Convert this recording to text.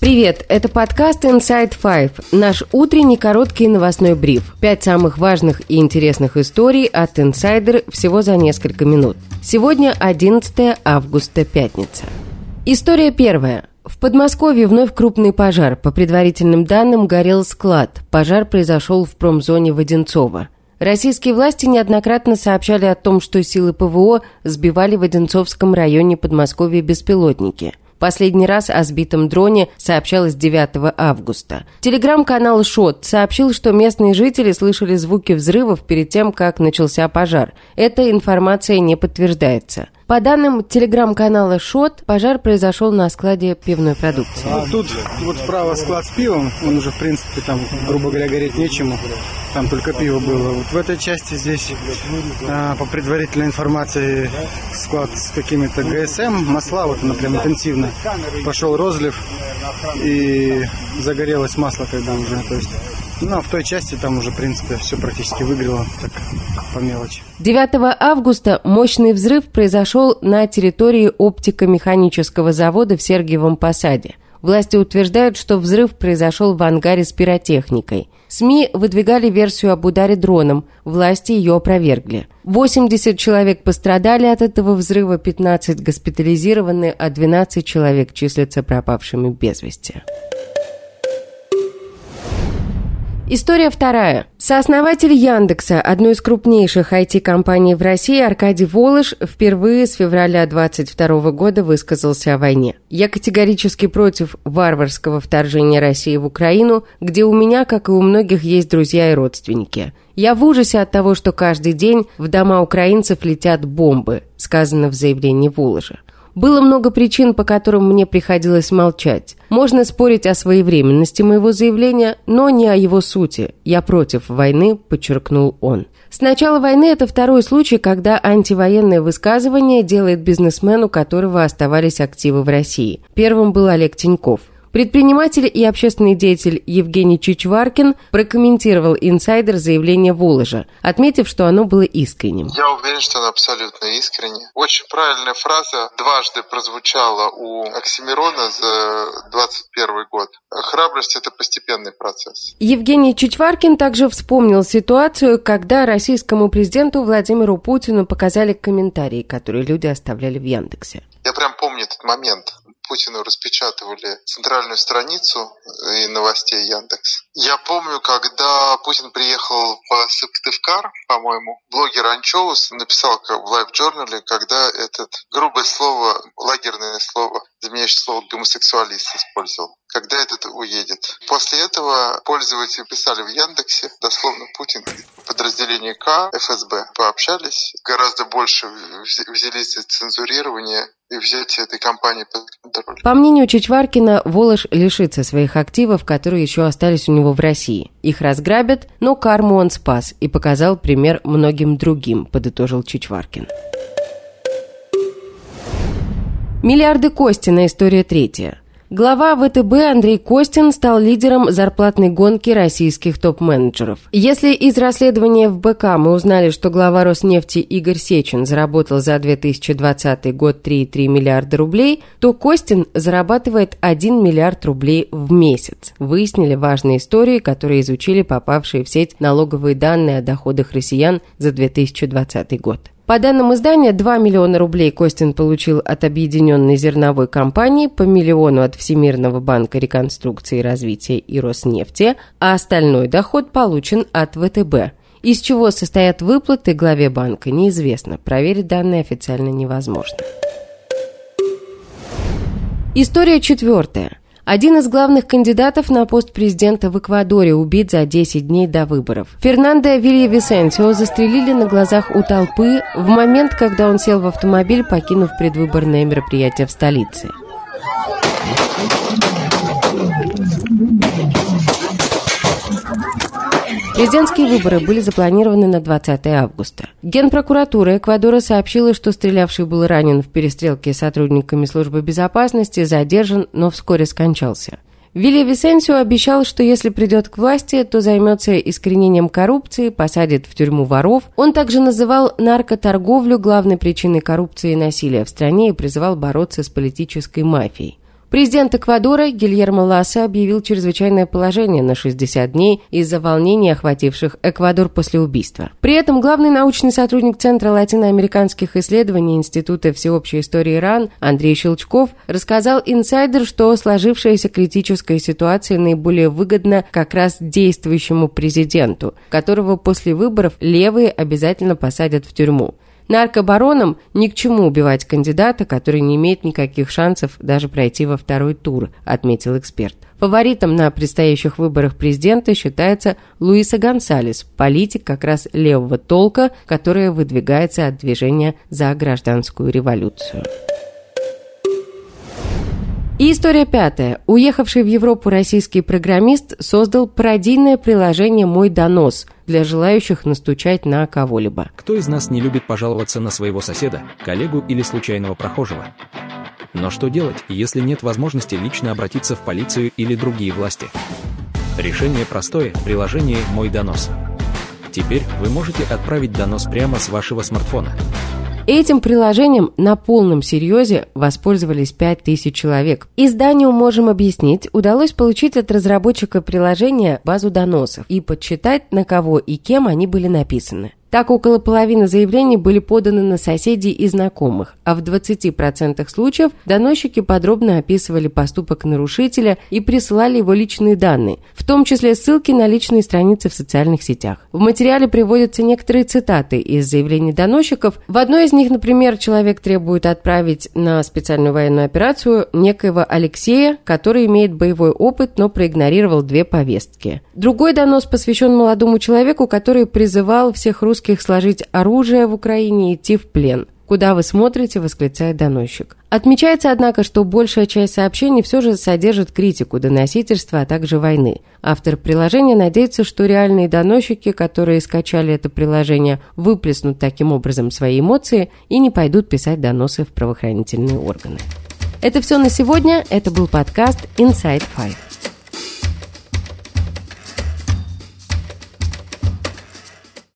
Привет, это подкаст Inside Five, наш утренний короткий новостной бриф. Пять самых важных и интересных историй от инсайдер всего за несколько минут. Сегодня 11 августа, пятница. История первая. В Подмосковье вновь крупный пожар. По предварительным данным, горел склад. Пожар произошел в промзоне Воденцова. Российские власти неоднократно сообщали о том, что силы ПВО сбивали в Одинцовском районе Подмосковья беспилотники. Последний раз о сбитом дроне сообщалось 9 августа. Телеграм-канал «Шот» сообщил, что местные жители слышали звуки взрывов перед тем, как начался пожар. Эта информация не подтверждается. По данным телеграм-канала «Шот», пожар произошел на складе пивной продукции. А тут вот справа склад с пивом, он уже, в принципе, там, грубо говоря, гореть нечему. Там только пиво было. Вот в этой части здесь, а, по предварительной информации, склад с какими-то ГСМ, масла, вот она прям интенсивно. Пошел розлив и загорелось масло, когда уже, то есть ну, а в той части там уже, в принципе, все практически выгорело, так по мелочи. 9 августа мощный взрыв произошел на территории оптико-механического завода в Сергиевом Посаде. Власти утверждают, что взрыв произошел в ангаре с пиротехникой. СМИ выдвигали версию об ударе дроном, власти ее опровергли. 80 человек пострадали от этого взрыва, 15 госпитализированы, а 12 человек числятся пропавшими без вести. История вторая. Сооснователь Яндекса, одной из крупнейших IT-компаний в России, Аркадий Волош, впервые с февраля 2022 года высказался о войне. «Я категорически против варварского вторжения России в Украину, где у меня, как и у многих, есть друзья и родственники. Я в ужасе от того, что каждый день в дома украинцев летят бомбы», сказано в заявлении Воложа. Было много причин, по которым мне приходилось молчать. Можно спорить о своевременности моего заявления, но не о его сути. Я против войны, подчеркнул он. С начала войны это второй случай, когда антивоенное высказывание делает бизнесмен, у которого оставались активы в России. Первым был Олег Тиньков. Предприниматель и общественный деятель Евгений Чичваркин прокомментировал инсайдер заявление Воложа, отметив, что оно было искренним. Я уверен, что оно абсолютно искренне. Очень правильная фраза дважды прозвучала у Оксимирона за 21 год. Храбрость – это постепенный процесс. Евгений Чичваркин также вспомнил ситуацию, когда российскому президенту Владимиру Путину показали комментарии, которые люди оставляли в Яндексе. Я прям помню этот момент. Путину распечатывали центральную страницу и новостей Яндекс. Я помню, когда Путин приехал в Сыктывкар, по-моему, блогер Анчоус написал в лайв-журнале, когда этот грубое слово, лагерное слово, заменяющее слово гомосексуалист использовал. Когда этот уедет. После этого пользователи писали в Яндексе, дословно Путин, подразделение К, ФСБ, пообщались, гораздо больше взялись за цензурирование и взятие этой компании под контроль. По мнению Чичваркина, Волош лишится своих активов, которые еще остались у него в России. Их разграбят, но карму он спас и показал пример многим другим, подытожил Чичваркин. Миллиарды Костина. История третья. Глава ВТБ Андрей Костин стал лидером зарплатной гонки российских топ-менеджеров. Если из расследования в БК мы узнали, что глава Роснефти Игорь Сечин заработал за 2020 год 3,3 миллиарда рублей, то Костин зарабатывает 1 миллиард рублей в месяц. Выяснили важные истории, которые изучили попавшие в сеть налоговые данные о доходах россиян за 2020 год. По данным издания, 2 миллиона рублей Костин получил от Объединенной зерновой компании, по миллиону от Всемирного банка реконструкции и развития и Роснефти, а остальной доход получен от ВТБ. Из чего состоят выплаты главе банка, неизвестно. Проверить данные официально невозможно. История четвертая. Один из главных кандидатов на пост президента в Эквадоре убит за 10 дней до выборов. Фернандо Вильявисенсио застрелили на глазах у толпы в момент, когда он сел в автомобиль, покинув предвыборное мероприятие в столице. Президентские выборы были запланированы на 20 августа. Генпрокуратура Эквадора сообщила, что стрелявший был ранен в перестрелке с сотрудниками службы безопасности, задержан, но вскоре скончался. Вилли Висенсио обещал, что если придет к власти, то займется искоренением коррупции, посадит в тюрьму воров. Он также называл наркоторговлю главной причиной коррупции и насилия в стране и призывал бороться с политической мафией. Президент Эквадора Гильермо Ласса объявил чрезвычайное положение на 60 дней из-за волнений, охвативших Эквадор после убийства. При этом главный научный сотрудник Центра латиноамериканских исследований Института всеобщей истории Иран Андрей Щелчков рассказал инсайдер, что сложившаяся критическая ситуация наиболее выгодна как раз действующему президенту, которого после выборов левые обязательно посадят в тюрьму. Наркобаронам ни к чему убивать кандидата, который не имеет никаких шансов даже пройти во второй тур, отметил эксперт. Фаворитом на предстоящих выборах президента считается Луиса Гонсалес, политик как раз левого толка, которая выдвигается от движения за гражданскую революцию. И история пятая. Уехавший в Европу российский программист создал пародийное приложение «Мой донос», для желающих настучать на кого-либо. Кто из нас не любит пожаловаться на своего соседа, коллегу или случайного прохожего? Но что делать, если нет возможности лично обратиться в полицию или другие власти? Решение простое – приложение «Мой донос». Теперь вы можете отправить донос прямо с вашего смартфона. Этим приложением на полном серьезе воспользовались 5000 человек. Изданию «Можем объяснить» удалось получить от разработчика приложения базу доносов и подсчитать, на кого и кем они были написаны. Так, около половины заявлений были поданы на соседей и знакомых, а в 20% случаев доносчики подробно описывали поступок нарушителя и присылали его личные данные, в том числе ссылки на личные страницы в социальных сетях. В материале приводятся некоторые цитаты из заявлений доносчиков. В одной из них, например, человек требует отправить на специальную военную операцию некоего Алексея, который имеет боевой опыт, но проигнорировал две повестки. Другой донос посвящен молодому человеку, который призывал всех русских русских сложить оружие в Украине и идти в плен. «Куда вы смотрите?» – восклицает доносчик. Отмечается, однако, что большая часть сообщений все же содержит критику доносительства, а также войны. Автор приложения надеется, что реальные доносчики, которые скачали это приложение, выплеснут таким образом свои эмоции и не пойдут писать доносы в правоохранительные органы. Это все на сегодня. Это был подкаст Inside Five.